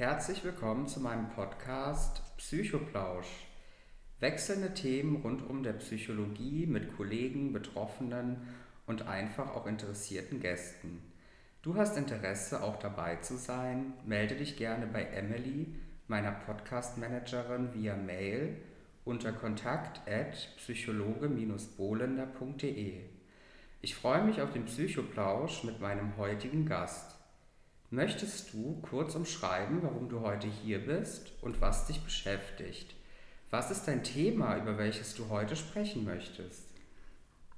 Herzlich willkommen zu meinem Podcast Psychoplausch. Wechselnde Themen rund um der Psychologie mit Kollegen, Betroffenen und einfach auch interessierten Gästen. Du hast Interesse, auch dabei zu sein? Melde dich gerne bei Emily, meiner Podcast-Managerin, via Mail unter kontakt at psychologe-bolender.de. Ich freue mich auf den Psychoplausch mit meinem heutigen Gast. Möchtest du kurz umschreiben, warum du heute hier bist und was dich beschäftigt? Was ist dein Thema, über welches du heute sprechen möchtest?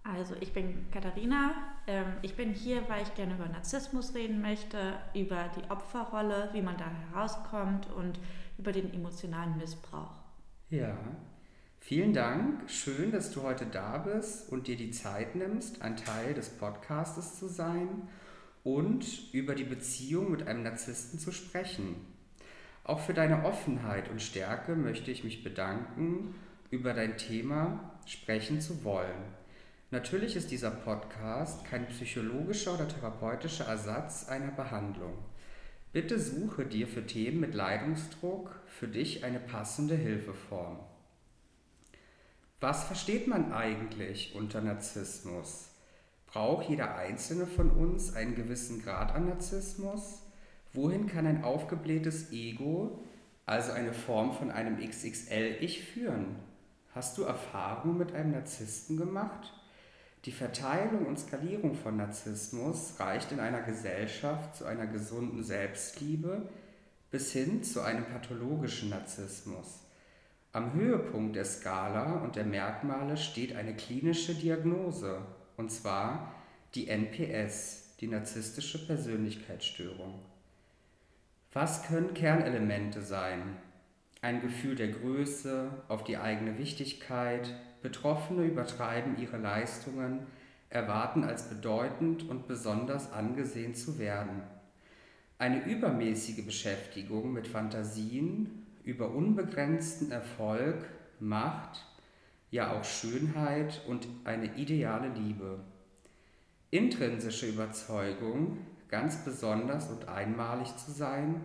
Also ich bin Katharina. Ähm, ich bin hier, weil ich gerne über Narzissmus reden möchte, über die Opferrolle, wie man da herauskommt und über den emotionalen Missbrauch. Ja, vielen Dank. Schön, dass du heute da bist und dir die Zeit nimmst, ein Teil des Podcastes zu sein und über die Beziehung mit einem Narzissten zu sprechen. Auch für deine Offenheit und Stärke möchte ich mich bedanken, über dein Thema sprechen zu wollen. Natürlich ist dieser Podcast kein psychologischer oder therapeutischer Ersatz einer Behandlung. Bitte suche dir für Themen mit Leidungsdruck für dich eine passende Hilfeform. Was versteht man eigentlich unter Narzissmus? Braucht jeder einzelne von uns einen gewissen Grad an Narzissmus? Wohin kann ein aufgeblähtes Ego, also eine Form von einem XXL-Ich, führen? Hast du Erfahrung mit einem Narzissten gemacht? Die Verteilung und Skalierung von Narzissmus reicht in einer Gesellschaft zu einer gesunden Selbstliebe bis hin zu einem pathologischen Narzissmus. Am Höhepunkt der Skala und der Merkmale steht eine klinische Diagnose, und zwar die NPS, die narzisstische Persönlichkeitsstörung. Was können Kernelemente sein? Ein Gefühl der Größe, auf die eigene Wichtigkeit, Betroffene übertreiben ihre Leistungen, erwarten als bedeutend und besonders angesehen zu werden. Eine übermäßige Beschäftigung mit Fantasien über unbegrenzten Erfolg, Macht, ja auch Schönheit und eine ideale Liebe. Intrinsische Überzeugung, ganz besonders und einmalig zu sein,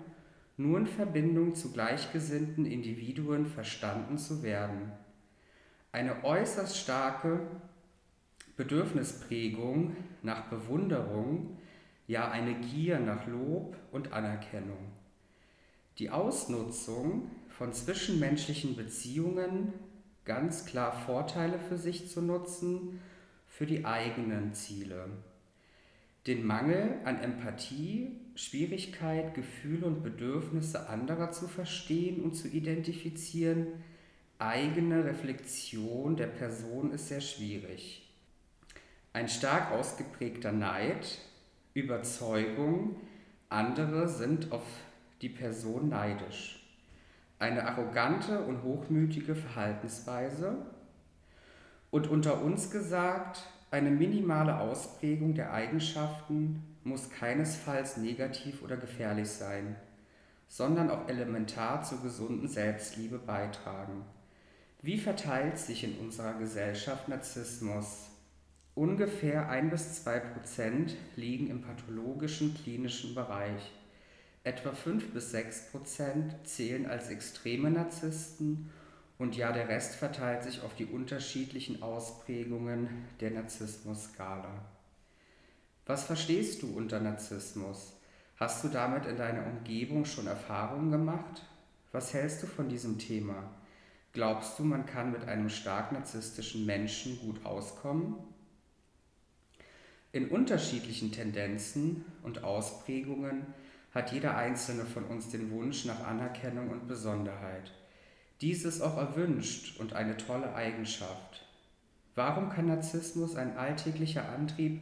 nur in Verbindung zu gleichgesinnten Individuen verstanden zu werden. Eine äußerst starke Bedürfnisprägung nach Bewunderung, ja eine Gier nach Lob und Anerkennung. Die Ausnutzung von zwischenmenschlichen Beziehungen ganz klar Vorteile für sich zu nutzen, für die eigenen Ziele. Den Mangel an Empathie, Schwierigkeit, Gefühle und Bedürfnisse anderer zu verstehen und zu identifizieren, eigene Reflexion der Person ist sehr schwierig. Ein stark ausgeprägter Neid, Überzeugung, andere sind auf die Person neidisch eine arrogante und hochmütige Verhaltensweise und unter uns gesagt, eine minimale Ausprägung der Eigenschaften muss keinesfalls negativ oder gefährlich sein, sondern auch elementar zur gesunden Selbstliebe beitragen. Wie verteilt sich in unserer Gesellschaft Narzissmus? Ungefähr ein bis zwei Prozent liegen im pathologischen klinischen Bereich. Etwa 5 bis 6 Prozent zählen als extreme Narzissten und ja, der Rest verteilt sich auf die unterschiedlichen Ausprägungen der Narzissmus-Skala. Was verstehst du unter Narzissmus? Hast du damit in deiner Umgebung schon Erfahrungen gemacht? Was hältst du von diesem Thema? Glaubst du, man kann mit einem stark narzisstischen Menschen gut auskommen? In unterschiedlichen Tendenzen und Ausprägungen hat jeder einzelne von uns den Wunsch nach Anerkennung und Besonderheit. Dies ist auch erwünscht und eine tolle Eigenschaft. Warum kann Narzissmus ein alltäglicher Antrieb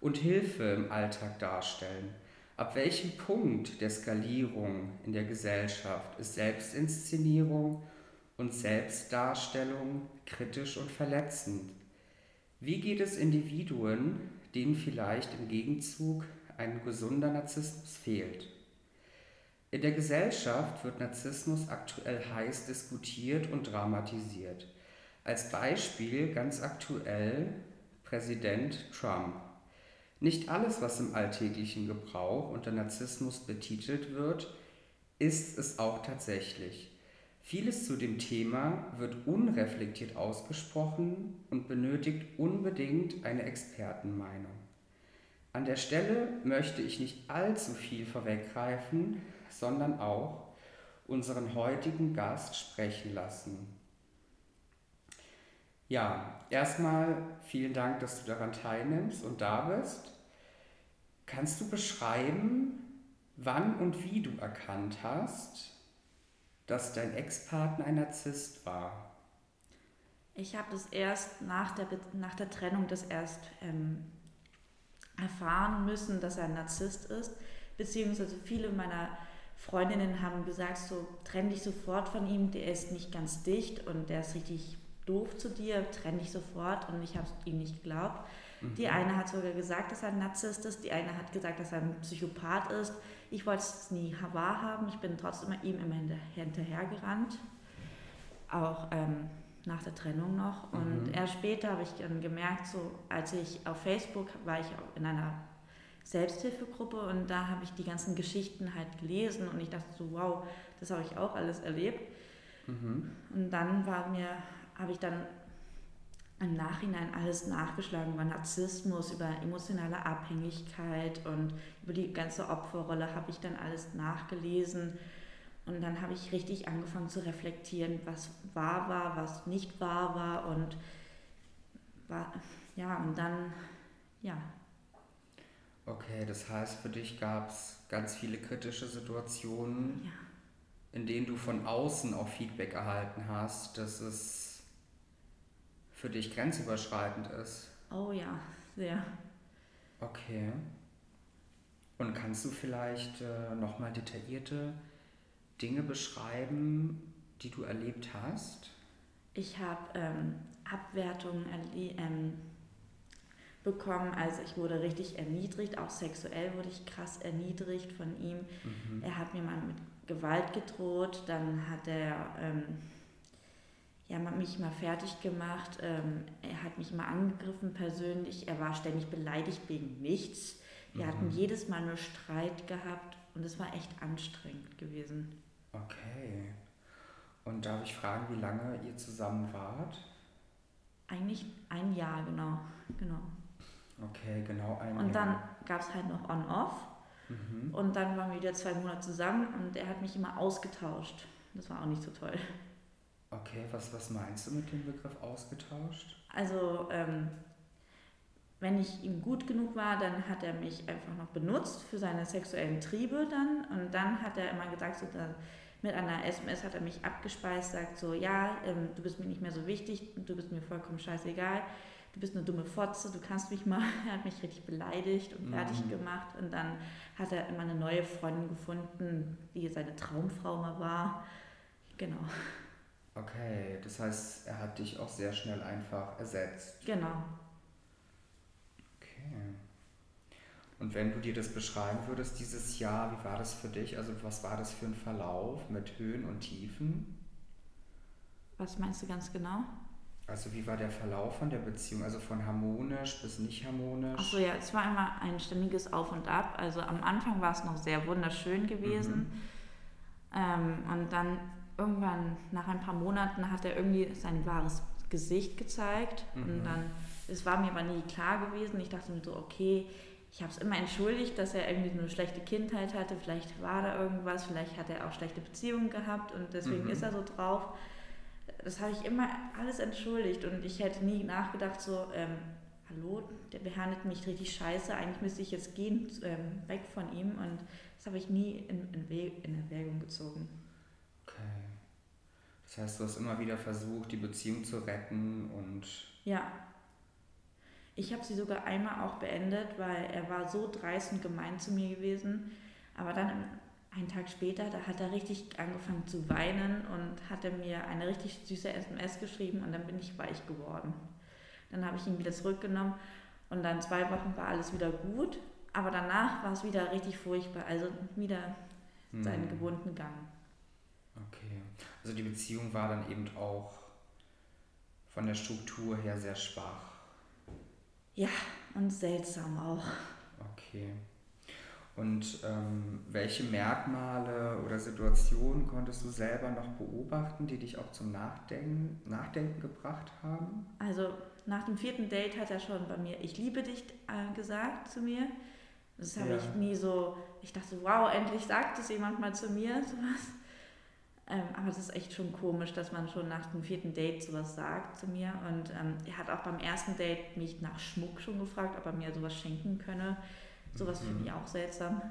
und Hilfe im Alltag darstellen? Ab welchem Punkt der Skalierung in der Gesellschaft ist Selbstinszenierung und Selbstdarstellung kritisch und verletzend? Wie geht es Individuen, denen vielleicht im Gegenzug ein gesunder Narzissmus fehlt? In der Gesellschaft wird Narzissmus aktuell heiß diskutiert und dramatisiert. Als Beispiel ganz aktuell Präsident Trump. Nicht alles, was im alltäglichen Gebrauch unter Narzissmus betitelt wird, ist es auch tatsächlich. Vieles zu dem Thema wird unreflektiert ausgesprochen und benötigt unbedingt eine Expertenmeinung. An der Stelle möchte ich nicht allzu viel vorweggreifen, sondern auch unseren heutigen Gast sprechen lassen. Ja, erstmal vielen Dank, dass du daran teilnimmst und da bist. Kannst du beschreiben, wann und wie du erkannt hast, dass dein Ex-Partner ein Narzisst war? Ich habe das erst nach der, nach der Trennung das erst ähm, erfahren müssen, dass er ein Narzisst ist, beziehungsweise viele meiner Freundinnen haben gesagt, so trenn dich sofort von ihm, der ist nicht ganz dicht und der ist richtig doof zu dir, trenn dich sofort und ich habe ihm nicht geglaubt. Mhm. Die eine hat sogar gesagt, dass er ein Narzisst ist, die eine hat gesagt, dass er ein Psychopath ist. Ich wollte es nie wahrhaben, ich bin trotzdem ihm immer hinterhergerannt, auch ähm, nach der Trennung noch. Und mhm. erst später habe ich dann gemerkt, so als ich auf Facebook war ich in einer Selbsthilfegruppe und da habe ich die ganzen Geschichten halt gelesen und ich dachte so, wow, das habe ich auch alles erlebt. Mhm. Und dann war mir, habe ich dann im Nachhinein alles nachgeschlagen über Narzissmus, über emotionale Abhängigkeit und über die ganze Opferrolle habe ich dann alles nachgelesen. Und dann habe ich richtig angefangen zu reflektieren, was wahr war, was nicht wahr war und war, ja, und dann, ja, Okay, das heißt, für dich gab es ganz viele kritische Situationen, ja. in denen du von außen auch Feedback erhalten hast, dass es für dich grenzüberschreitend ist. Oh ja, sehr. Okay. Und kannst du vielleicht äh, nochmal detaillierte Dinge beschreiben, die du erlebt hast? Ich habe ähm, Abwertungen erlebt. Ähm, bekommen. Also ich wurde richtig erniedrigt, auch sexuell wurde ich krass erniedrigt von ihm. Mhm. Er hat mir mal mit Gewalt gedroht, dann hat er ähm, ja, mich mal fertig gemacht, ähm, er hat mich mal angegriffen persönlich, er war ständig beleidigt wegen nichts. Wir mhm. hatten jedes Mal nur Streit gehabt und es war echt anstrengend gewesen. Okay. Und darf ich fragen, wie lange ihr zusammen wart? Eigentlich ein Jahr, genau. genau. Okay, genau ein Und dann gab es halt noch On-Off. Mhm. Und dann waren wir wieder zwei Monate zusammen und er hat mich immer ausgetauscht. Das war auch nicht so toll. Okay, was, was meinst du mit dem Begriff ausgetauscht? Also, ähm, wenn ich ihm gut genug war, dann hat er mich einfach noch benutzt für seine sexuellen Triebe dann. Und dann hat er immer gesagt, so, mit einer SMS hat er mich abgespeist, sagt so, ja, ähm, du bist mir nicht mehr so wichtig, du bist mir vollkommen scheißegal du bist eine dumme Fotze, du kannst mich mal. Er hat mich richtig beleidigt und fertig mhm. gemacht. Und dann hat er immer eine neue Freundin gefunden, die seine Traumfrau mal war. Genau. Okay, das heißt, er hat dich auch sehr schnell einfach ersetzt. Genau. Okay. Und wenn du dir das beschreiben würdest, dieses Jahr, wie war das für dich? Also was war das für ein Verlauf mit Höhen und Tiefen? Was meinst du ganz genau? Also wie war der Verlauf von der Beziehung? Also von harmonisch bis nicht harmonisch? Achso, ja, es war immer ein ständiges Auf und Ab. Also am Anfang war es noch sehr wunderschön gewesen. Mhm. Ähm, und dann irgendwann nach ein paar Monaten hat er irgendwie sein wahres Gesicht gezeigt. Mhm. Und dann, es war mir aber nie klar gewesen. Ich dachte mir so, okay, ich habe es immer entschuldigt, dass er irgendwie eine schlechte Kindheit hatte. Vielleicht war da irgendwas, vielleicht hat er auch schlechte Beziehungen gehabt und deswegen mhm. ist er so drauf das habe ich immer alles entschuldigt und ich hätte nie nachgedacht, so, ähm, hallo, der behandelt mich richtig scheiße, eigentlich müsste ich jetzt gehen, ähm, weg von ihm und das habe ich nie in, in, in Erwägung gezogen. Okay. Das heißt, du hast immer wieder versucht, die Beziehung zu retten und. Ja. Ich habe sie sogar einmal auch beendet, weil er war so dreist und gemein zu mir gewesen. Aber dann einen Tag später, da hat er richtig angefangen zu weinen und hat er mir eine richtig süße SMS geschrieben und dann bin ich weich geworden. Dann habe ich ihn wieder zurückgenommen und dann zwei Wochen war alles wieder gut, aber danach war es wieder richtig furchtbar, also wieder hm. seinen gewohnten Gang. Okay, also die Beziehung war dann eben auch von der Struktur her sehr schwach. Ja, und seltsam auch. Okay. Und ähm, welche Merkmale oder Situationen konntest du selber noch beobachten, die dich auch zum Nachdenken, Nachdenken gebracht haben? Also nach dem vierten Date hat er schon bei mir Ich liebe dich äh, gesagt zu mir. Das habe ja. ich nie so, ich dachte, wow, endlich sagt es jemand mal zu mir, sowas. Ähm, aber das ist echt schon komisch, dass man schon nach dem vierten Date sowas sagt zu mir. Und ähm, er hat auch beim ersten Date mich nach Schmuck schon gefragt, ob er mir sowas schenken könne. Sowas mhm. finde ich auch seltsam.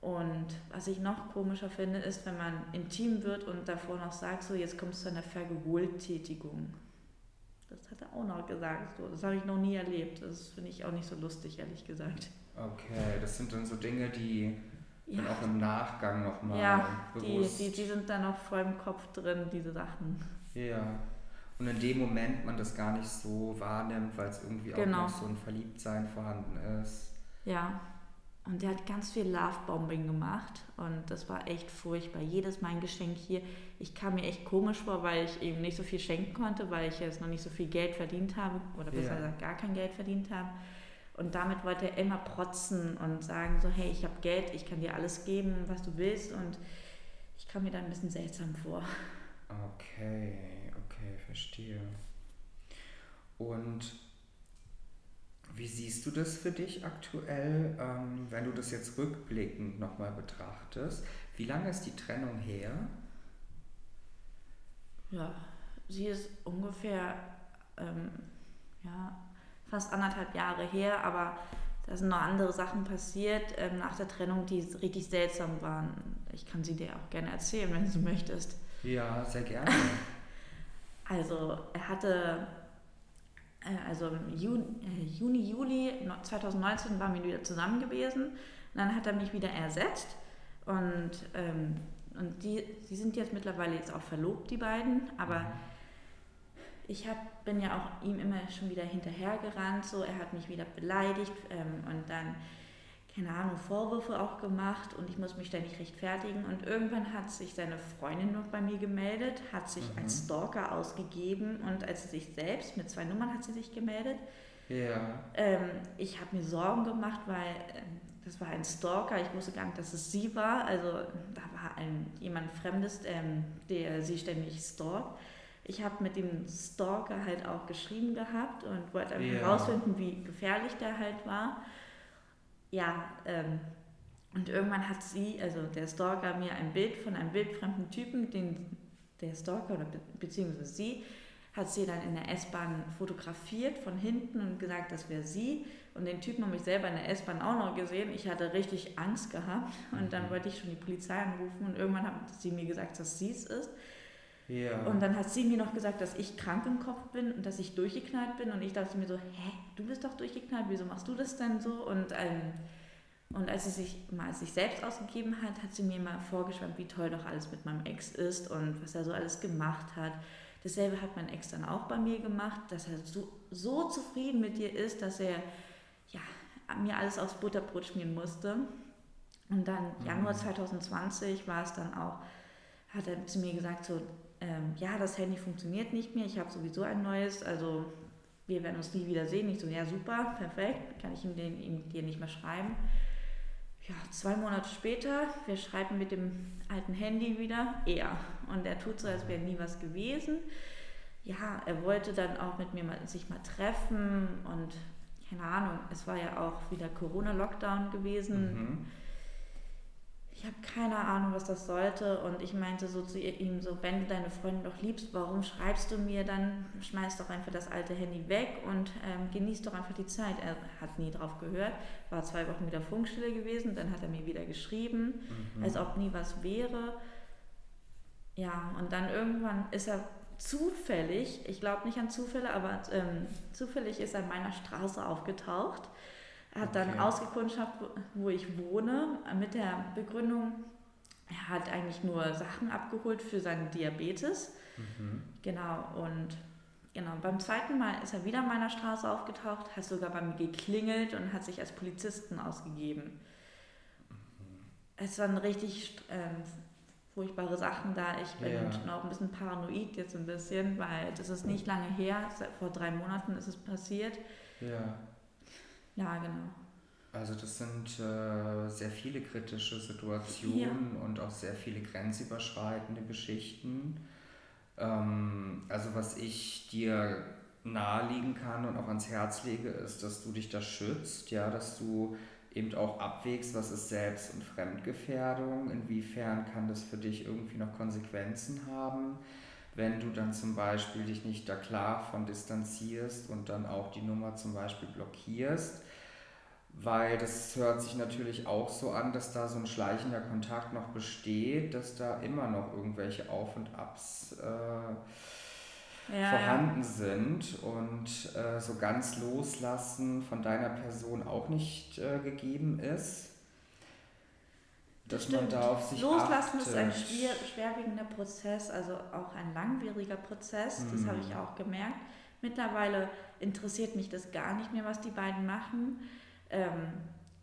Und was ich noch komischer finde, ist, wenn man intim wird und davor noch sagt, so jetzt kommst du zu einer Vergewaltigung. Das hat er auch noch gesagt. So, das habe ich noch nie erlebt. Das finde ich auch nicht so lustig, ehrlich gesagt. Okay, das sind dann so Dinge, die ja. dann auch im Nachgang nochmal ja, bewusst... Die, die, die sind dann auch voll im Kopf drin, diese Sachen. Ja. Und in dem Moment man das gar nicht so wahrnimmt, weil es irgendwie genau. auch noch so ein Verliebtsein vorhanden ist. Ja. Und der hat ganz viel Love-Bombing gemacht und das war echt furchtbar. Jedes Mal ein Geschenk hier. Ich kam mir echt komisch vor, weil ich eben nicht so viel schenken konnte, weil ich jetzt noch nicht so viel Geld verdient habe oder besser ja. gesagt gar kein Geld verdient habe. Und damit wollte er immer protzen und sagen so, hey, ich habe Geld, ich kann dir alles geben, was du willst. Und ich kam mir da ein bisschen seltsam vor. Okay, okay, verstehe. Und wie siehst du das für dich aktuell, ähm, wenn du das jetzt rückblickend nochmal betrachtest? Wie lange ist die Trennung her? Ja, sie ist ungefähr ähm, ja, fast anderthalb Jahre her, aber da sind noch andere Sachen passiert ähm, nach der Trennung, die richtig seltsam waren. Ich kann sie dir auch gerne erzählen, wenn du möchtest. Ja, sehr gerne. Also er hatte, also im Juni, äh, Juni, Juli 2019 waren wir wieder zusammen gewesen. Und dann hat er mich wieder ersetzt. Und, ähm, und die, die sind jetzt mittlerweile jetzt auch verlobt, die beiden, aber ich hab, bin ja auch ihm immer schon wieder hinterhergerannt, so. Er hat mich wieder beleidigt ähm, und dann, keine Ahnung, Vorwürfe auch gemacht und ich muss mich da nicht rechtfertigen. Und irgendwann hat sich seine Freundin noch bei mir gemeldet, hat sich mhm. als Stalker ausgegeben und als sie sich selbst, mit zwei Nummern hat sie sich gemeldet. Ja. Ähm, ich habe mir Sorgen gemacht, weil ähm, das war ein Stalker, ich wusste gar nicht, dass es sie war. Also da war ein, jemand Fremdes, ähm, der sie ständig stalkt ich habe mit dem Stalker halt auch geschrieben gehabt und wollte einfach ja. herausfinden, wie gefährlich der halt war. Ja, ähm, und irgendwann hat sie, also der Stalker, mir ein Bild von einem wildfremden Typen, den der Stalker oder be beziehungsweise sie, hat sie dann in der S-Bahn fotografiert von hinten und gesagt, das wäre sie. Und den Typen habe ich selber in der S-Bahn auch noch gesehen. Ich hatte richtig Angst gehabt und dann mhm. wollte ich schon die Polizei anrufen und irgendwann hat sie mir gesagt, dass sie es ist. Ja. Und dann hat sie mir noch gesagt, dass ich krank im Kopf bin und dass ich durchgeknallt bin. Und ich dachte mir so, hä, du bist doch durchgeknallt, wieso machst du das denn so? Und, ähm, und als sie sich mal sich selbst ausgegeben hat, hat sie mir mal vorgeschwärmt, wie toll doch alles mit meinem Ex ist und was er so alles gemacht hat. Dasselbe hat mein Ex dann auch bei mir gemacht, dass er so, so zufrieden mit dir ist, dass er ja, mir alles aufs Butterbrot schmieren musste. Und dann Januar 2020 mhm. war es dann auch, hat er zu mir gesagt, so, ähm, ja, das Handy funktioniert nicht mehr, ich habe sowieso ein neues, also wir werden uns nie wieder sehen. Ich so, ja, super, perfekt, kann ich ihm, den, ihm dir nicht mehr schreiben. Ja, zwei Monate später, wir schreiben mit dem alten Handy wieder, er. Und er tut so, als wäre nie was gewesen. Ja, er wollte dann auch mit mir mal, sich mal treffen und keine Ahnung, es war ja auch wieder Corona-Lockdown gewesen. Mhm habe keine Ahnung, was das sollte. Und ich meinte so zu ihm, so, wenn du deine Freundin doch liebst, warum schreibst du mir dann? Schmeiß doch einfach das alte Handy weg und ähm, genieß doch einfach die Zeit. Er hat nie drauf gehört, war zwei Wochen wieder Funkstille gewesen, dann hat er mir wieder geschrieben, mhm. als ob nie was wäre. Ja, und dann irgendwann ist er zufällig, ich glaube nicht an Zufälle, aber ähm, zufällig ist er in meiner Straße aufgetaucht hat dann okay. ausgekundschaft, wo ich wohne, mit der Begründung, er hat eigentlich nur Sachen abgeholt für seinen Diabetes. Mhm. Genau, und genau, beim zweiten Mal ist er wieder in meiner Straße aufgetaucht, hat sogar bei mir geklingelt und hat sich als Polizisten ausgegeben. Mhm. Es waren richtig ähm, furchtbare Sachen da. Ich bin ja. schon auch ein bisschen paranoid jetzt ein bisschen, weil das ist nicht lange her, vor drei Monaten ist es passiert. Ja. Ja, genau. Also das sind äh, sehr viele kritische Situationen ja. und auch sehr viele grenzüberschreitende Geschichten. Ähm, also was ich dir naheliegen kann und auch ans Herz lege, ist, dass du dich da schützt, ja, dass du eben auch abwägst, was ist Selbst- und Fremdgefährdung, inwiefern kann das für dich irgendwie noch Konsequenzen haben, wenn du dann zum Beispiel dich nicht da klar von distanzierst und dann auch die Nummer zum Beispiel blockierst weil das hört sich natürlich auch so an, dass da so ein schleichender Kontakt noch besteht, dass da immer noch irgendwelche Auf und Abs äh, ja, vorhanden ja. sind und äh, so ganz loslassen von deiner Person auch nicht äh, gegeben ist. Dass man da auf sich Loslassen achtet. ist ein schwer, schwerwiegender Prozess, also auch ein langwieriger Prozess, das mhm. habe ich auch gemerkt. Mittlerweile interessiert mich das gar nicht mehr, was die beiden machen ähm,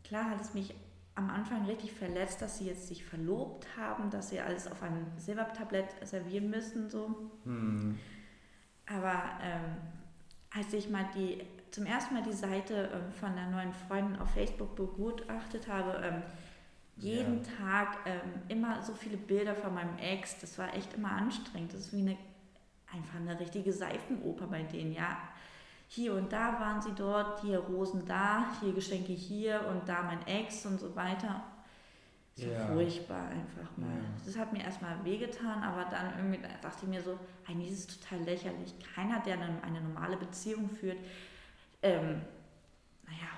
klar hat es mich am Anfang richtig verletzt, dass sie jetzt sich verlobt haben, dass sie alles auf einem Silbertablett servieren müssen. So. Hm. Aber ähm, als ich mal die, zum ersten Mal die Seite ähm, von der neuen Freundin auf Facebook begutachtet habe, ähm, jeden ja. Tag ähm, immer so viele Bilder von meinem Ex, das war echt immer anstrengend. Das ist wie eine, einfach eine richtige Seifenoper bei denen, ja hier und da waren sie dort, hier Rosen da, hier Geschenke hier und da mein Ex und so weiter. So ja. furchtbar einfach mal. Ja. Das hat mir erstmal wehgetan, aber dann irgendwie dachte ich mir so, eigentlich ist es total lächerlich. Keiner, der eine, eine normale Beziehung führt, ähm, naja,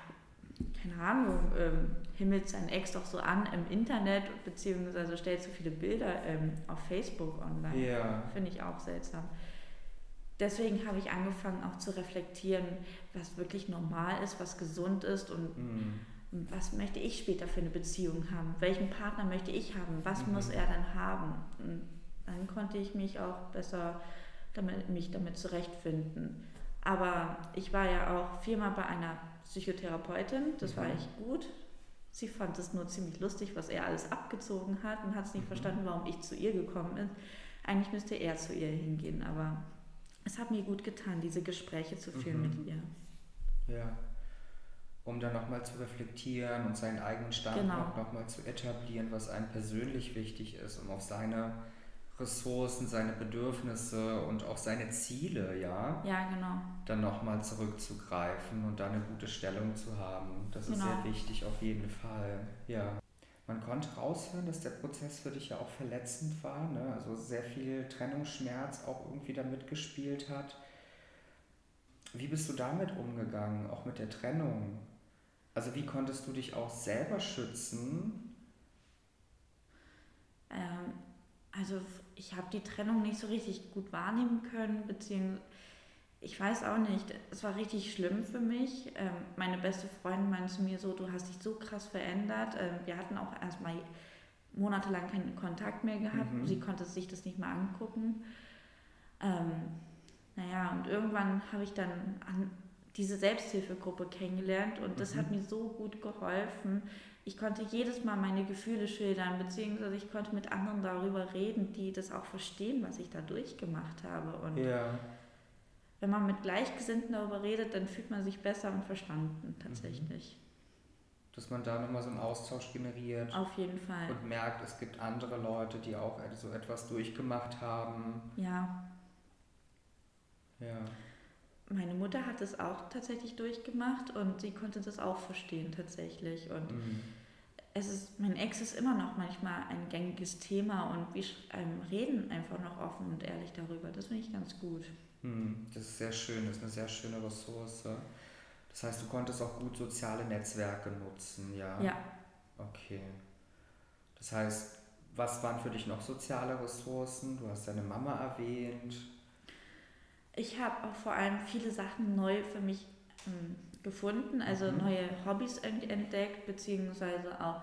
keine Ahnung, ähm, himmelt seinen Ex doch so an im Internet, beziehungsweise stellt so viele Bilder ähm, auf Facebook online. Ja. Finde ich auch seltsam deswegen habe ich angefangen auch zu reflektieren, was wirklich normal ist, was gesund ist und mhm. was möchte ich später für eine Beziehung haben, welchen Partner möchte ich haben, was mhm. muss er dann haben. Und dann konnte ich mich auch besser damit, mich damit zurechtfinden. Aber ich war ja auch viermal bei einer Psychotherapeutin, das mhm. war echt gut. Sie fand es nur ziemlich lustig, was er alles abgezogen hat und hat es nicht mhm. verstanden, warum ich zu ihr gekommen bin. Eigentlich müsste er zu ihr hingehen, aber es hat mir gut getan, diese Gespräche zu führen mhm. mit ihr. Ja. Um dann nochmal zu reflektieren und seinen eigenen Standpunkt genau. nochmal zu etablieren, was einem persönlich wichtig ist, um auf seine Ressourcen, seine Bedürfnisse und auch seine Ziele, ja, ja genau. dann nochmal zurückzugreifen und da eine gute Stellung zu haben. Das genau. ist sehr wichtig auf jeden Fall. Ja. Man konnte raushören, dass der Prozess für dich ja auch verletzend war, ne? also sehr viel Trennungsschmerz auch irgendwie da mitgespielt hat. Wie bist du damit umgegangen, auch mit der Trennung? Also wie konntest du dich auch selber schützen? Ähm, also ich habe die Trennung nicht so richtig gut wahrnehmen können, beziehungsweise ich weiß auch nicht, es war richtig schlimm für mich. Ähm, meine beste Freundin meinte zu mir so, du hast dich so krass verändert. Ähm, wir hatten auch erstmal monatelang keinen Kontakt mehr gehabt. Mhm. Sie konnte sich das nicht mehr angucken. Ähm, naja, und irgendwann habe ich dann an diese Selbsthilfegruppe kennengelernt und das mhm. hat mir so gut geholfen. Ich konnte jedes Mal meine Gefühle schildern, beziehungsweise ich konnte mit anderen darüber reden, die das auch verstehen, was ich da durchgemacht habe. Und ja wenn man mit Gleichgesinnten darüber redet, dann fühlt man sich besser und verstanden tatsächlich. Dass man da nochmal so einen Austausch generiert. Auf jeden Fall. Und merkt, es gibt andere Leute, die auch so etwas durchgemacht haben. Ja. Ja. Meine Mutter hat es auch tatsächlich durchgemacht und sie konnte das auch verstehen tatsächlich. Und mhm. es ist, mein Ex ist immer noch manchmal ein gängiges Thema und wir ähm, reden einfach noch offen und ehrlich darüber. Das finde ich ganz gut. Hm, das ist sehr schön, das ist eine sehr schöne Ressource. Das heißt, du konntest auch gut soziale Netzwerke nutzen, ja? Ja. Okay. Das heißt, was waren für dich noch soziale Ressourcen? Du hast deine Mama erwähnt. Ich habe auch vor allem viele Sachen neu für mich ähm, gefunden, also mhm. neue Hobbys entdeckt, beziehungsweise auch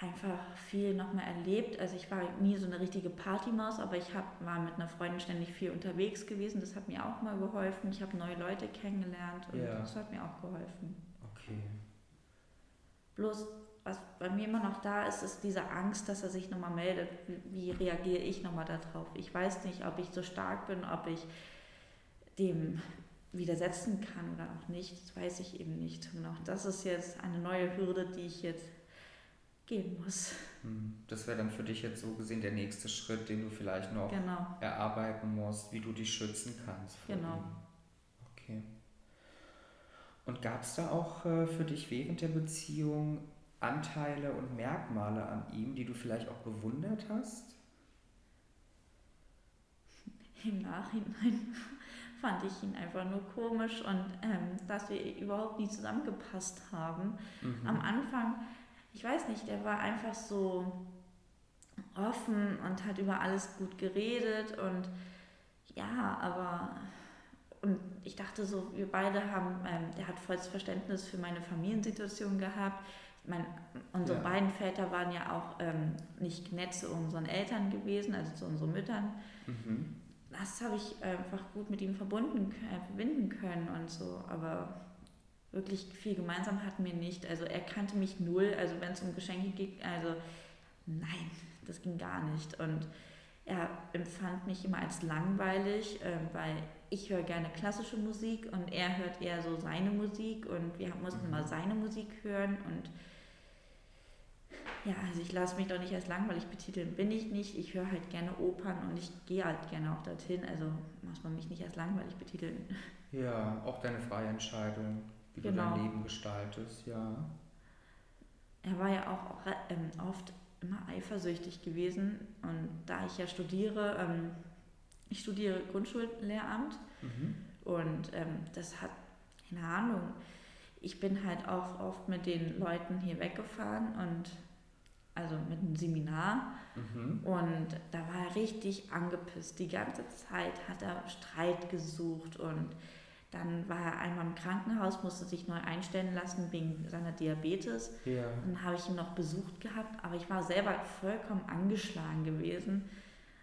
einfach viel nochmal erlebt. Also ich war nie so eine richtige Partymaus, aber ich hab, war mit einer Freundin ständig viel unterwegs gewesen. Das hat mir auch mal geholfen. Ich habe neue Leute kennengelernt und ja. das hat mir auch geholfen. Okay. Bloß, was bei mir immer noch da ist, ist diese Angst, dass er sich nochmal meldet. Wie, wie reagiere ich nochmal darauf? Ich weiß nicht, ob ich so stark bin, ob ich dem widersetzen kann oder auch nicht, das weiß ich eben nicht. Und auch das ist jetzt eine neue Hürde, die ich jetzt gehen muss. Hm. Das wäre dann für dich jetzt so gesehen der nächste Schritt, den du vielleicht noch genau. erarbeiten musst, wie du dich schützen kannst. Genau. Ihm. Okay. Und gab es da auch äh, für dich während der Beziehung Anteile und Merkmale an ihm, die du vielleicht auch bewundert hast? Im Nachhinein fand ich ihn einfach nur komisch und ähm, dass wir überhaupt nie zusammengepasst haben. Mhm. Am Anfang, ich weiß nicht, der war einfach so offen und hat über alles gut geredet und ja, aber und ich dachte so, wir beide haben, ähm, der hat volles Verständnis für meine Familiensituation gehabt. Mein, unsere ja. beiden Väter waren ja auch ähm, nicht nett zu unseren Eltern gewesen, also zu unseren Müttern. Mhm. Das habe ich einfach gut mit ihm verbunden, äh, verbinden können und so, aber wirklich viel gemeinsam hatten wir nicht. Also er kannte mich null, also wenn es um Geschenke ging, also nein, das ging gar nicht. Und er empfand mich immer als langweilig, äh, weil ich höre gerne klassische Musik und er hört eher so seine Musik und wir mussten mhm. mal seine Musik hören und ja, also ich lasse mich doch nicht als langweilig betiteln, bin ich nicht. Ich höre halt gerne Opern und ich gehe halt gerne auch dorthin, also muss man mich nicht als langweilig betiteln. Ja, auch deine freie Entscheidung, wie genau. du dein genau. Leben gestaltest, ja. Er war ja auch ähm, oft immer eifersüchtig gewesen und da ich ja studiere, ähm, ich studiere Grundschullehramt mhm. und ähm, das hat, keine Ahnung, ich bin halt auch oft mit den Leuten hier weggefahren und also mit einem Seminar mhm. und da war er richtig angepisst. Die ganze Zeit hat er Streit gesucht und dann war er einmal im Krankenhaus, musste sich neu einstellen lassen wegen seiner Diabetes. Ja. Dann habe ich ihn noch besucht gehabt, aber ich war selber vollkommen angeschlagen gewesen.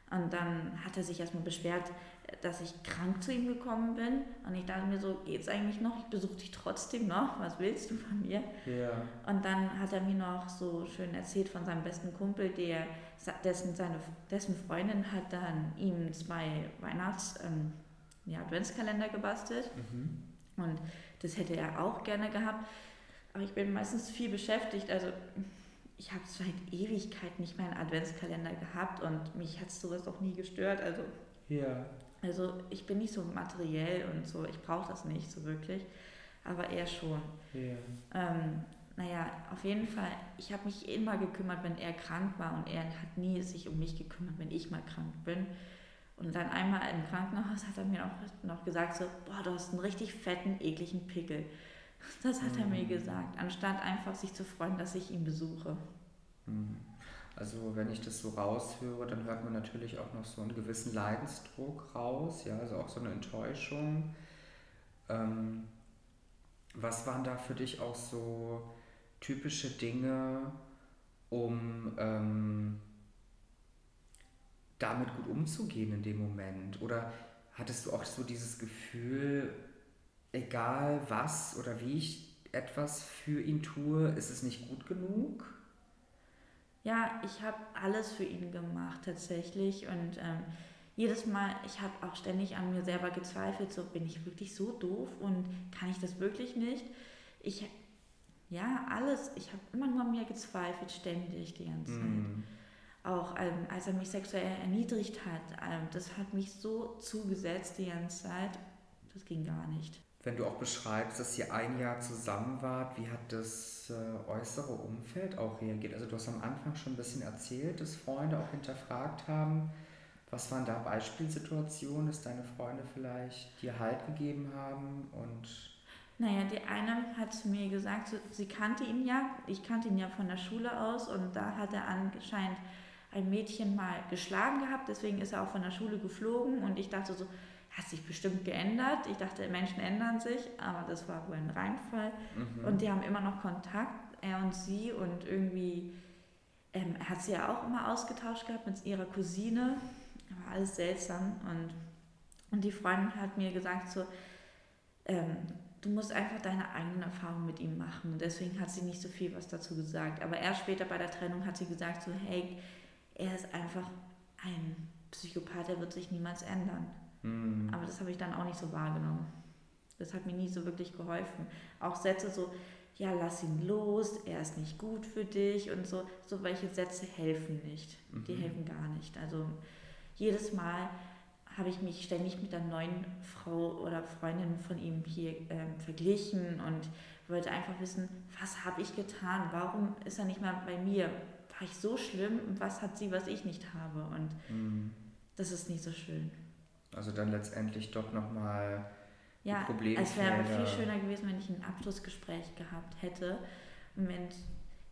Und dann hat er sich erstmal beschwert, dass ich krank zu ihm gekommen bin. Und ich dachte mir so, geht's eigentlich noch? Ich besuche dich trotzdem noch. Was willst du von mir? Ja. Und dann hat er mir noch so schön erzählt von seinem besten Kumpel, der, dessen, seine, dessen Freundin hat dann ihm zwei Weihnachts- ähm, ja, Adventskalender gebastelt. Mhm. Und das hätte er auch gerne gehabt. Aber ich bin meistens viel beschäftigt. Also ich habe seit Ewigkeit nicht mehr einen Adventskalender gehabt und mich hat sowas auch nie gestört. Also, ja. Also ich bin nicht so materiell und so, ich brauche das nicht so wirklich, aber er schon. Ja. Ähm, naja, auf jeden Fall, ich habe mich immer gekümmert, wenn er krank war und er hat nie sich um mich gekümmert, wenn ich mal krank bin. Und dann einmal im Krankenhaus hat er mir auch noch gesagt, so, boah, du hast einen richtig fetten, ekligen Pickel. Das hat mhm. er mir mhm. gesagt, anstatt einfach sich zu freuen, dass ich ihn besuche. Mhm. Also wenn ich das so raushöre, dann hört man natürlich auch noch so einen gewissen Leidensdruck raus, ja, also auch so eine Enttäuschung. Ähm, was waren da für dich auch so typische Dinge, um ähm, damit gut umzugehen in dem Moment? Oder hattest du auch so dieses Gefühl, egal was oder wie ich etwas für ihn tue, ist es nicht gut genug? Ja, ich habe alles für ihn gemacht tatsächlich und ähm, jedes Mal, ich habe auch ständig an mir selber gezweifelt, so bin ich wirklich so doof und kann ich das wirklich nicht? Ich, ja, alles, ich habe immer nur an mir gezweifelt, ständig die ganze Zeit. Mm. Auch ähm, als er mich sexuell erniedrigt hat, ähm, das hat mich so zugesetzt die ganze Zeit, das ging gar nicht wenn du auch beschreibst, dass ihr ein Jahr zusammen wart, wie hat das äh, äußere Umfeld auch reagiert? Also du hast am Anfang schon ein bisschen erzählt, dass Freunde auch hinterfragt haben. Was waren da Beispielsituationen, dass deine Freunde vielleicht dir Halt gegeben haben und naja, die eine hat zu mir gesagt, sie kannte ihn ja, ich kannte ihn ja von der Schule aus und da hat er anscheinend ein Mädchen mal geschlagen gehabt, deswegen ist er auch von der Schule geflogen und ich dachte so, hat sich bestimmt geändert. Ich dachte, Menschen ändern sich, aber das war wohl ein Reinfall. Mhm. Und die haben immer noch Kontakt, er und sie. Und irgendwie, ähm, er hat sie ja auch immer ausgetauscht gehabt mit ihrer Cousine. War alles seltsam. Und, und die Freundin hat mir gesagt, so, ähm, du musst einfach deine eigenen Erfahrungen mit ihm machen. Und deswegen hat sie nicht so viel was dazu gesagt. Aber erst später bei der Trennung hat sie gesagt, so, hey, er ist einfach ein Psychopath, der wird sich niemals ändern. Mhm. Aber das habe ich dann auch nicht so wahrgenommen. Das hat mir nie so wirklich geholfen. Auch Sätze so, ja, lass ihn los, er ist nicht gut für dich und so. So welche Sätze helfen nicht. Mhm. Die helfen gar nicht. Also jedes Mal habe ich mich ständig mit der neuen Frau oder Freundin von ihm hier ähm, verglichen und wollte einfach wissen, was habe ich getan? Warum ist er nicht mal bei mir? War ich so schlimm? Und was hat sie, was ich nicht habe? Und mhm. das ist nicht so schön. Also dann letztendlich doch nochmal ja, Es wäre viel schöner gewesen, wenn ich ein Abschlussgespräch gehabt hätte. Wenn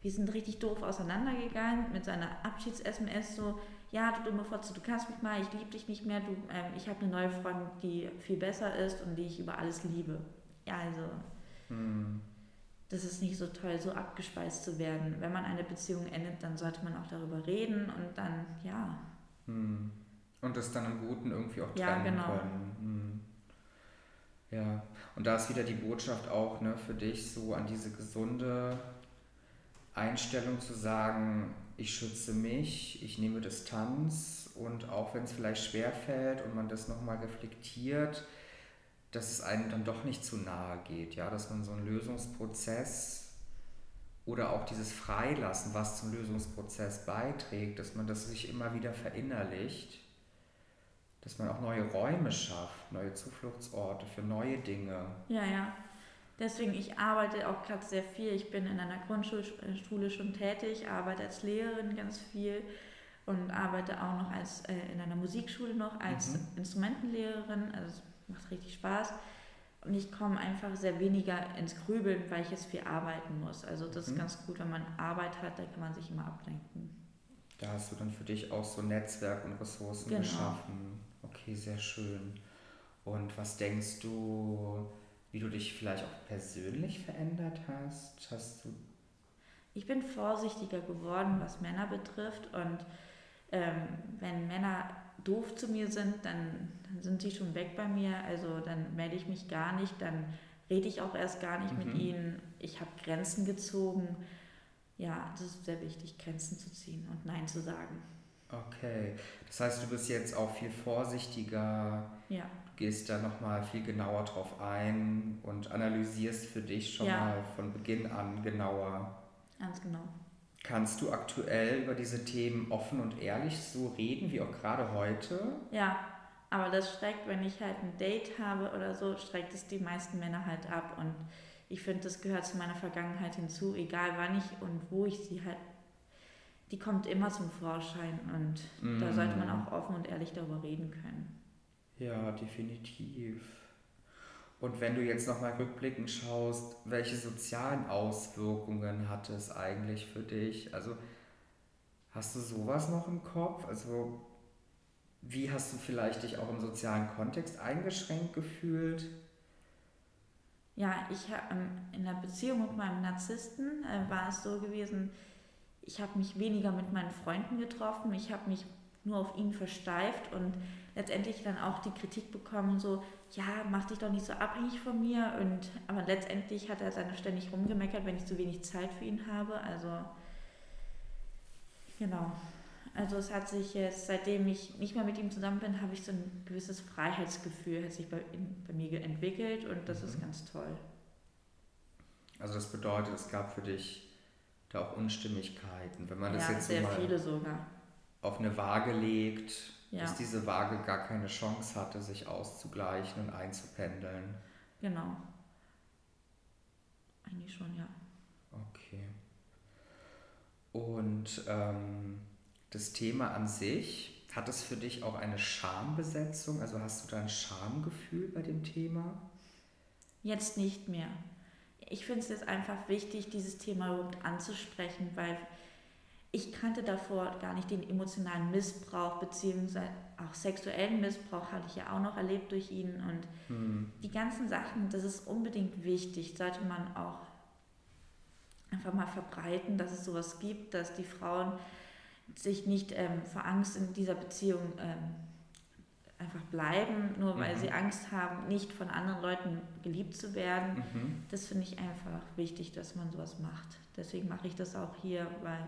wir sind richtig doof auseinandergegangen mit seiner Abschieds-SMS so, ja, du dumme Fotze, du kannst mich mal, ich liebe dich nicht mehr, du, ähm, ich habe eine neue Freundin, die viel besser ist und die ich über alles liebe. Ja, also, hm. das ist nicht so toll, so abgespeist zu werden. Wenn man eine Beziehung endet, dann sollte man auch darüber reden und dann, ja. Hm. Und das dann im Guten irgendwie auch trennen ja, genau. können. Hm. Ja, und da ist wieder die Botschaft auch ne, für dich so an diese gesunde Einstellung zu sagen, ich schütze mich, ich nehme Distanz und auch wenn es vielleicht schwer fällt und man das nochmal reflektiert, dass es einem dann doch nicht zu nahe geht, ja, dass man so einen Lösungsprozess oder auch dieses Freilassen, was zum Lösungsprozess beiträgt, dass man das sich immer wieder verinnerlicht, dass man auch neue Räume schafft, neue Zufluchtsorte für neue Dinge. Ja, ja. Deswegen, ich arbeite auch gerade sehr viel. Ich bin in einer Grundschule schon tätig, arbeite als Lehrerin ganz viel und arbeite auch noch als, äh, in einer Musikschule noch als mhm. Instrumentenlehrerin. Also es macht richtig Spaß. Und ich komme einfach sehr weniger ins Grübeln, weil ich jetzt viel arbeiten muss. Also das mhm. ist ganz gut, wenn man Arbeit hat, da kann man sich immer ablenken. Da hast du dann für dich auch so Netzwerk und Ressourcen genau. geschaffen. Okay, sehr schön. Und was denkst du, wie du dich vielleicht auch persönlich verändert hast? Hast du ich bin vorsichtiger geworden, was Männer betrifft. Und ähm, wenn Männer doof zu mir sind, dann, dann, sind sie schon weg bei mir. Also dann melde ich mich gar nicht, dann rede ich auch erst gar nicht mhm. mit ihnen. Ich habe Grenzen gezogen. Ja, das ist sehr wichtig, Grenzen zu ziehen und Nein zu sagen. Okay, das heißt, du bist jetzt auch viel vorsichtiger. Ja gehst da nochmal viel genauer drauf ein und analysierst für dich schon ja. mal von Beginn an genauer. Ganz genau. Kannst du aktuell über diese Themen offen und ehrlich so reden, wie auch gerade heute? Ja, aber das schreckt, wenn ich halt ein Date habe oder so, schreckt es die meisten Männer halt ab. Und ich finde, das gehört zu meiner Vergangenheit hinzu, egal wann ich und wo ich sie halt. Die kommt immer zum Vorschein und mm. da sollte man auch offen und ehrlich darüber reden können. Ja, definitiv. Und wenn du jetzt nochmal rückblickend schaust, welche sozialen Auswirkungen hatte es eigentlich für dich? Also hast du sowas noch im Kopf? Also wie hast du vielleicht dich auch im sozialen Kontext eingeschränkt gefühlt? Ja, ich ähm, in der Beziehung mit meinem Narzissten äh, war es so gewesen, ich habe mich weniger mit meinen Freunden getroffen, ich habe mich nur auf ihn versteift und letztendlich dann auch die Kritik bekommen, so, ja, mach dich doch nicht so abhängig von mir. Und, aber letztendlich hat er dann ständig rumgemeckert, wenn ich zu wenig Zeit für ihn habe. Also, genau. Also es hat sich jetzt, seitdem ich nicht mehr mit ihm zusammen bin, habe ich so ein gewisses Freiheitsgefühl, hat sich bei, bei mir entwickelt und das mhm. ist ganz toll. Also das bedeutet, es gab für dich da auch Unstimmigkeiten, wenn man das ja, jetzt sehr so mal viele sogar. auf eine Waage legt, ja. dass diese Waage gar keine Chance hatte, sich auszugleichen und einzupendeln. Genau. Eigentlich schon, ja. Okay. Und ähm, das Thema an sich, hat es für dich auch eine Schambesetzung? Also hast du da ein Schamgefühl bei dem Thema? Jetzt nicht mehr. Ich finde es jetzt einfach wichtig, dieses Thema überhaupt anzusprechen, weil ich kannte davor gar nicht den emotionalen Missbrauch, beziehungsweise auch sexuellen Missbrauch hatte ich ja auch noch erlebt durch ihn. Und hm. die ganzen Sachen, das ist unbedingt wichtig, sollte man auch einfach mal verbreiten, dass es sowas gibt, dass die Frauen sich nicht ähm, vor Angst in dieser Beziehung ähm, einfach bleiben, nur weil mhm. sie Angst haben, nicht von anderen Leuten geliebt zu werden. Mhm. Das finde ich einfach wichtig, dass man sowas macht. Deswegen mache ich das auch hier, weil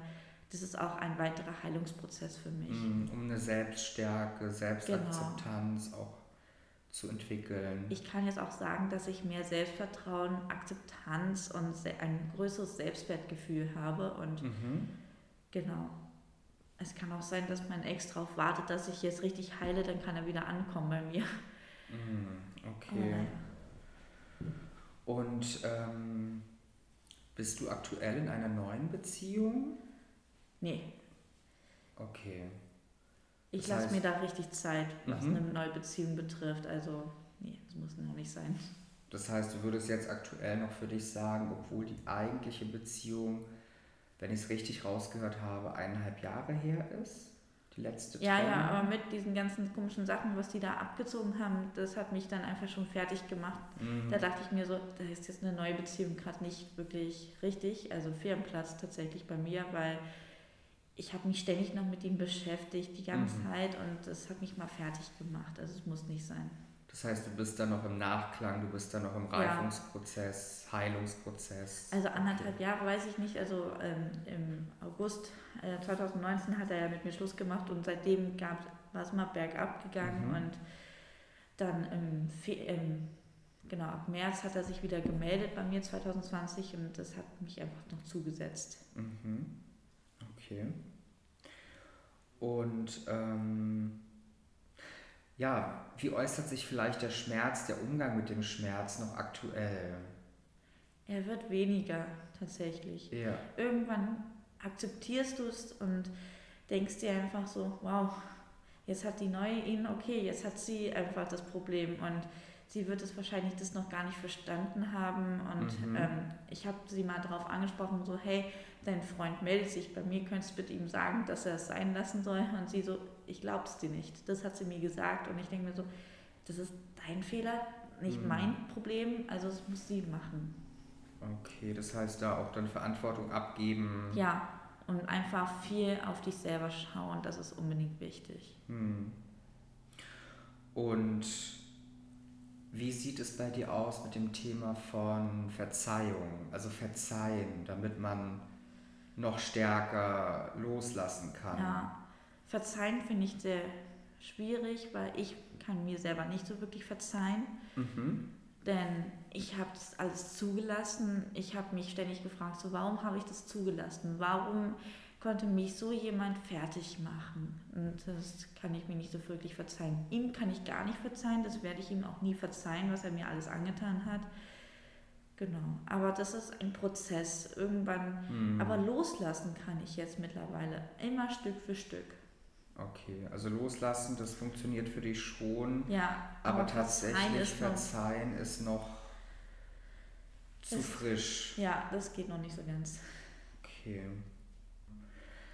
das ist auch ein weiterer Heilungsprozess für mich. Mm, um eine Selbststärke, Selbstakzeptanz genau. auch zu entwickeln. Ich kann jetzt auch sagen, dass ich mehr Selbstvertrauen, Akzeptanz und ein größeres Selbstwertgefühl habe. Und mhm. genau. Es kann auch sein, dass mein Ex darauf wartet, dass ich jetzt richtig heile, dann kann er wieder ankommen bei mir. Mhm. Okay. Und ähm, bist du aktuell in einer neuen Beziehung? Nee. Okay. Ich lasse mir da richtig Zeit, was mhm. eine neue Beziehung betrifft. Also, nee, das muss noch nicht sein. Das heißt, du würdest jetzt aktuell noch für dich sagen, obwohl die eigentliche Beziehung, wenn ich es richtig rausgehört habe, eineinhalb Jahre her ist? Die letzte Ja, Trennung. ja, aber mit diesen ganzen komischen Sachen, was die da abgezogen haben, das hat mich dann einfach schon fertig gemacht. Mhm. Da dachte ich mir so, da ist jetzt eine neue Beziehung gerade nicht wirklich richtig, also Firmenplatz tatsächlich bei mir, weil ich habe mich ständig noch mit ihm beschäftigt die ganze mhm. Zeit und das hat mich mal fertig gemacht. Also es muss nicht sein. Das heißt, du bist dann noch im Nachklang, du bist dann noch im Reifungsprozess, ja. Heilungsprozess. Also anderthalb okay. Jahre weiß ich nicht. Also ähm, im August äh, 2019 hat er ja mit mir Schluss gemacht und seitdem war es mal bergab gegangen mhm. und dann im, im, genau, ab März hat er sich wieder gemeldet bei mir 2020 und das hat mich einfach noch zugesetzt. Mhm. Okay. Und ähm, ja, wie äußert sich vielleicht der Schmerz, der Umgang mit dem Schmerz noch aktuell? Er wird weniger tatsächlich. Ja. Irgendwann akzeptierst du es und denkst dir einfach so, wow, jetzt hat die neue ihn, okay, jetzt hat sie einfach das Problem und sie wird es wahrscheinlich das noch gar nicht verstanden haben. Und mhm. ähm, ich habe sie mal darauf angesprochen, so, hey, dein Freund meldet sich bei mir, könntest du bitte ihm sagen, dass er es sein lassen soll? Und sie so, ich glaub's dir nicht. Das hat sie mir gesagt. Und ich denke mir so, das ist dein Fehler, nicht mhm. mein Problem, also es muss sie machen. Okay, das heißt da auch dann Verantwortung abgeben. Ja, und einfach viel auf dich selber schauen, das ist unbedingt wichtig. Mhm. Und wie sieht es bei dir aus mit dem Thema von Verzeihung, also Verzeihen, damit man noch stärker loslassen kann? Ja, Verzeihen finde ich sehr schwierig, weil ich kann mir selber nicht so wirklich verzeihen. Mhm. Denn ich habe das alles zugelassen. Ich habe mich ständig gefragt, so warum habe ich das zugelassen? Warum konnte mich so jemand fertig machen. Und das kann ich mir nicht so wirklich verzeihen. Ihm kann ich gar nicht verzeihen, das werde ich ihm auch nie verzeihen, was er mir alles angetan hat. Genau, aber das ist ein Prozess. Irgendwann, mhm. aber loslassen kann ich jetzt mittlerweile immer Stück für Stück. Okay, also loslassen, das funktioniert für dich schon. Ja, aber, aber tatsächlich ist verzeihen noch, ist noch zu frisch. Ja, das geht noch nicht so ganz. Okay.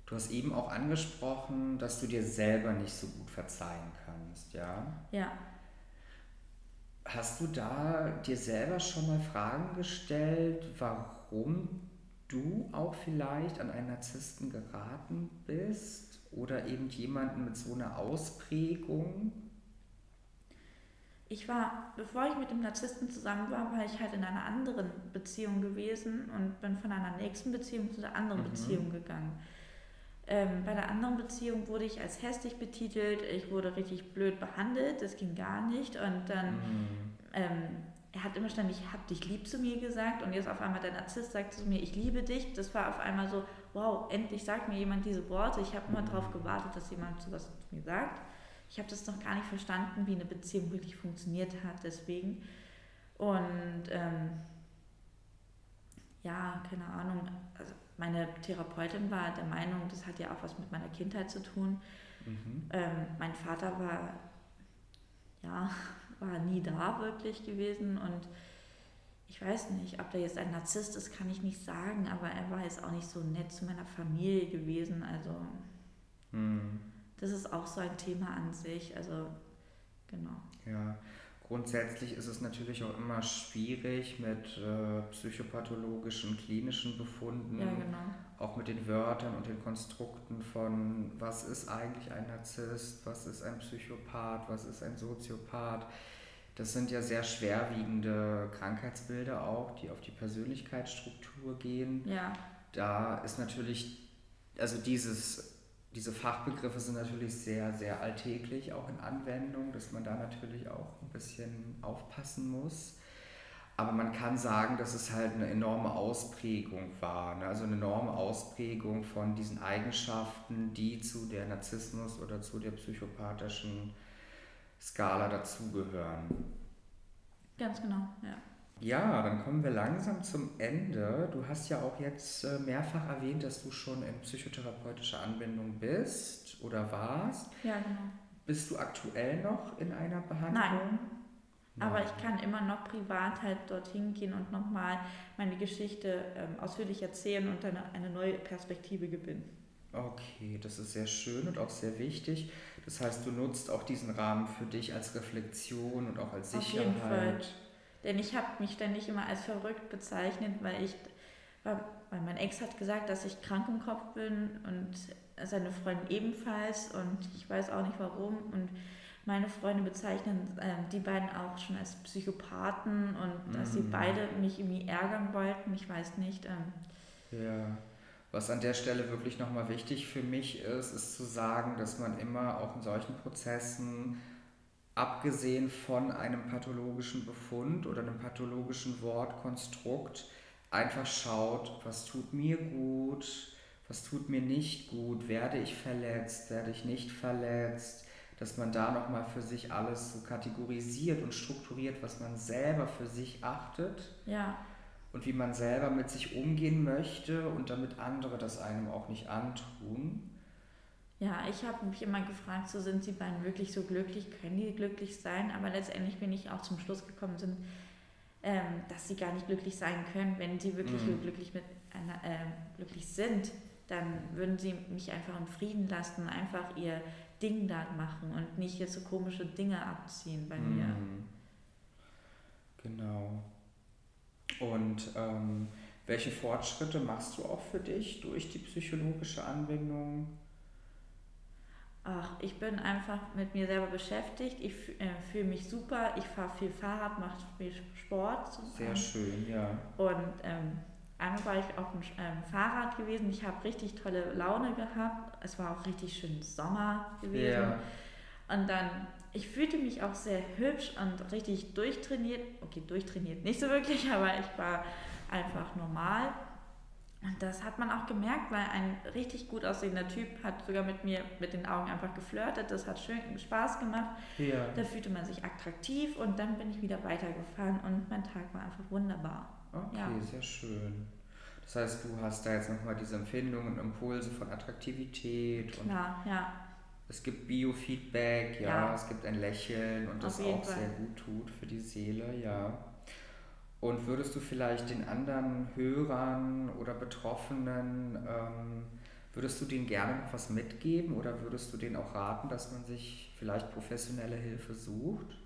Du hast eben auch angesprochen, dass du dir selber nicht so gut verzeihen kannst, ja? Ja. Hast du da dir selber schon mal Fragen gestellt, warum du auch vielleicht an einen Narzissten geraten bist oder eben jemanden mit so einer Ausprägung? Ich war, bevor ich mit dem Narzissten zusammen war, war ich halt in einer anderen Beziehung gewesen und bin von einer nächsten Beziehung zu einer anderen mhm. Beziehung gegangen. Ähm, bei der anderen Beziehung wurde ich als hässlich betitelt, ich wurde richtig blöd behandelt, das ging gar nicht. Und dann, mhm. ähm, er hat immer ständig, ich hab dich lieb zu mir gesagt und jetzt auf einmal der Narzisst sagt zu mir, ich liebe dich. Das war auf einmal so, wow, endlich sagt mir jemand diese Worte. Ich habe immer darauf gewartet, dass jemand sowas zu mir sagt. Ich habe das noch gar nicht verstanden, wie eine Beziehung wirklich funktioniert hat, deswegen. Und ähm, ja, keine Ahnung, also meine Therapeutin war der Meinung, das hat ja auch was mit meiner Kindheit zu tun. Mhm. Ähm, mein Vater war, ja, war nie da wirklich gewesen und ich weiß nicht, ob der jetzt ein Narzisst ist, kann ich nicht sagen, aber er war jetzt auch nicht so nett zu meiner Familie gewesen. Also mhm. das ist auch so ein Thema an sich. Also genau. Ja, Grundsätzlich ist es natürlich auch immer schwierig mit äh, psychopathologischen, klinischen Befunden, ja, genau. auch mit den Wörtern und den Konstrukten von, was ist eigentlich ein Narzisst, was ist ein Psychopath, was ist ein Soziopath. Das sind ja sehr schwerwiegende Krankheitsbilder auch, die auf die Persönlichkeitsstruktur gehen. Ja. Da ist natürlich, also dieses diese Fachbegriffe sind natürlich sehr, sehr alltäglich, auch in Anwendung, dass man da natürlich auch ein bisschen aufpassen muss. Aber man kann sagen, dass es halt eine enorme Ausprägung war. Ne? Also eine enorme Ausprägung von diesen Eigenschaften, die zu der Narzissmus oder zu der psychopathischen Skala dazugehören. Ganz genau, ja. Ja, dann kommen wir langsam zum Ende. Du hast ja auch jetzt äh, mehrfach erwähnt, dass du schon in psychotherapeutischer Anwendung bist oder warst. Ja, genau. Bist du aktuell noch in einer Behandlung? Nein. Nein. Aber ich kann immer noch privat halt dorthin gehen und nochmal meine Geschichte ähm, ausführlich erzählen und dann eine neue Perspektive gewinnen. Okay, das ist sehr schön und auch sehr wichtig. Das heißt, du nutzt auch diesen Rahmen für dich als Reflexion und auch als Sicherheit. Auf jeden Fall denn ich habe mich ständig immer als verrückt bezeichnet, weil ich, weil mein Ex hat gesagt, dass ich krank im Kopf bin und seine Freundin ebenfalls und ich weiß auch nicht warum und meine Freunde bezeichnen äh, die beiden auch schon als Psychopathen und dass sie mhm. beide mich irgendwie ärgern wollten, ich weiß nicht. Ähm. Ja, was an der Stelle wirklich nochmal wichtig für mich ist, ist zu sagen, dass man immer auch in solchen Prozessen abgesehen von einem pathologischen Befund oder einem pathologischen Wortkonstrukt, einfach schaut, was tut mir gut, was tut mir nicht gut, werde ich verletzt, werde ich nicht verletzt, dass man da nochmal für sich alles so kategorisiert und strukturiert, was man selber für sich achtet. Ja. Und wie man selber mit sich umgehen möchte und damit andere das einem auch nicht antun. Ja, ich habe mich immer gefragt, so sind sie beiden wirklich so glücklich, können die glücklich sein? Aber letztendlich bin ich auch zum Schluss gekommen, sind, ähm, dass sie gar nicht glücklich sein können. Wenn sie wirklich mhm. glücklich, mit einer, äh, glücklich sind, dann würden sie mich einfach in Frieden lassen, einfach ihr Ding da machen und nicht jetzt so komische Dinge abziehen bei mhm. mir. Genau. Und ähm, welche Fortschritte machst du auch für dich durch die psychologische Anwendung? ach, ich bin einfach mit mir selber beschäftigt, ich äh, fühle mich super, ich fahre viel Fahrrad, mache viel Sport. Sehr schön, ja. Und ähm, einmal war ich auf dem ähm, Fahrrad gewesen, ich habe richtig tolle Laune gehabt, es war auch richtig schön Sommer gewesen. Ja. Und dann, ich fühlte mich auch sehr hübsch und richtig durchtrainiert, okay, durchtrainiert nicht so wirklich, aber ich war einfach normal. Und das hat man auch gemerkt, weil ein richtig gut aussehender Typ hat sogar mit mir mit den Augen einfach geflirtet. Das hat schön Spaß gemacht. Ja. Da fühlte man sich attraktiv und dann bin ich wieder weitergefahren und mein Tag war einfach wunderbar. Okay, ja. sehr schön. Das heißt, du hast da jetzt nochmal diese Empfindungen und Impulse von Attraktivität. Klar, und ja. Es gibt Biofeedback, ja, ja, es gibt ein Lächeln und Auf das auch Fall. sehr gut tut für die Seele, ja. Und würdest du vielleicht den anderen Hörern oder Betroffenen, ähm, würdest du denen gerne noch was mitgeben oder würdest du denen auch raten, dass man sich vielleicht professionelle Hilfe sucht?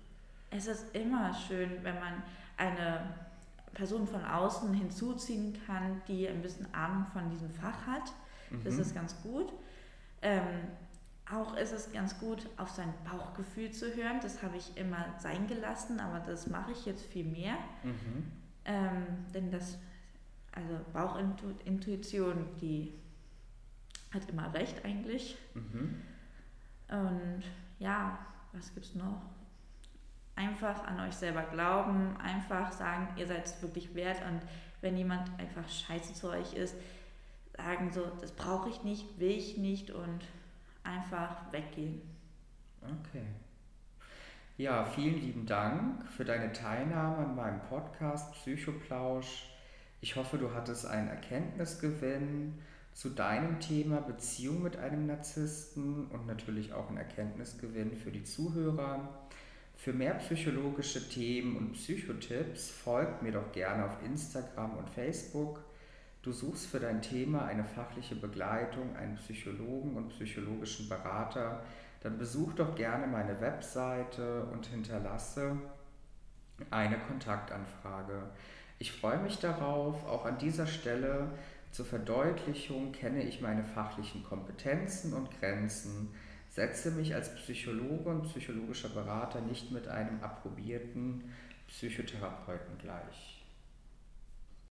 Es ist immer schön, wenn man eine Person von außen hinzuziehen kann, die ein bisschen Ahnung von diesem Fach hat. Das mhm. ist ganz gut. Ähm, auch ist es ganz gut, auf sein Bauchgefühl zu hören. Das habe ich immer sein gelassen, aber das mache ich jetzt viel mehr. Mhm. Ähm, denn das, also Bauchintuition, die hat immer recht eigentlich. Mhm. Und ja, was gibt es noch? Einfach an euch selber glauben, einfach sagen, ihr seid es wirklich wert und wenn jemand einfach scheiße zu euch ist, sagen so, das brauche ich nicht, will ich nicht und einfach weggehen. Okay. Ja, vielen lieben Dank für deine Teilnahme an meinem Podcast Psychoplausch. Ich hoffe, du hattest einen Erkenntnisgewinn zu deinem Thema Beziehung mit einem Narzissten und natürlich auch einen Erkenntnisgewinn für die Zuhörer. Für mehr psychologische Themen und Psychotipps folgt mir doch gerne auf Instagram und Facebook. Du suchst für dein Thema eine fachliche Begleitung, einen Psychologen und psychologischen Berater, dann besuch doch gerne meine Webseite und hinterlasse eine Kontaktanfrage. Ich freue mich darauf. Auch an dieser Stelle zur Verdeutlichung kenne ich meine fachlichen Kompetenzen und Grenzen, setze mich als Psychologe und psychologischer Berater nicht mit einem approbierten Psychotherapeuten gleich.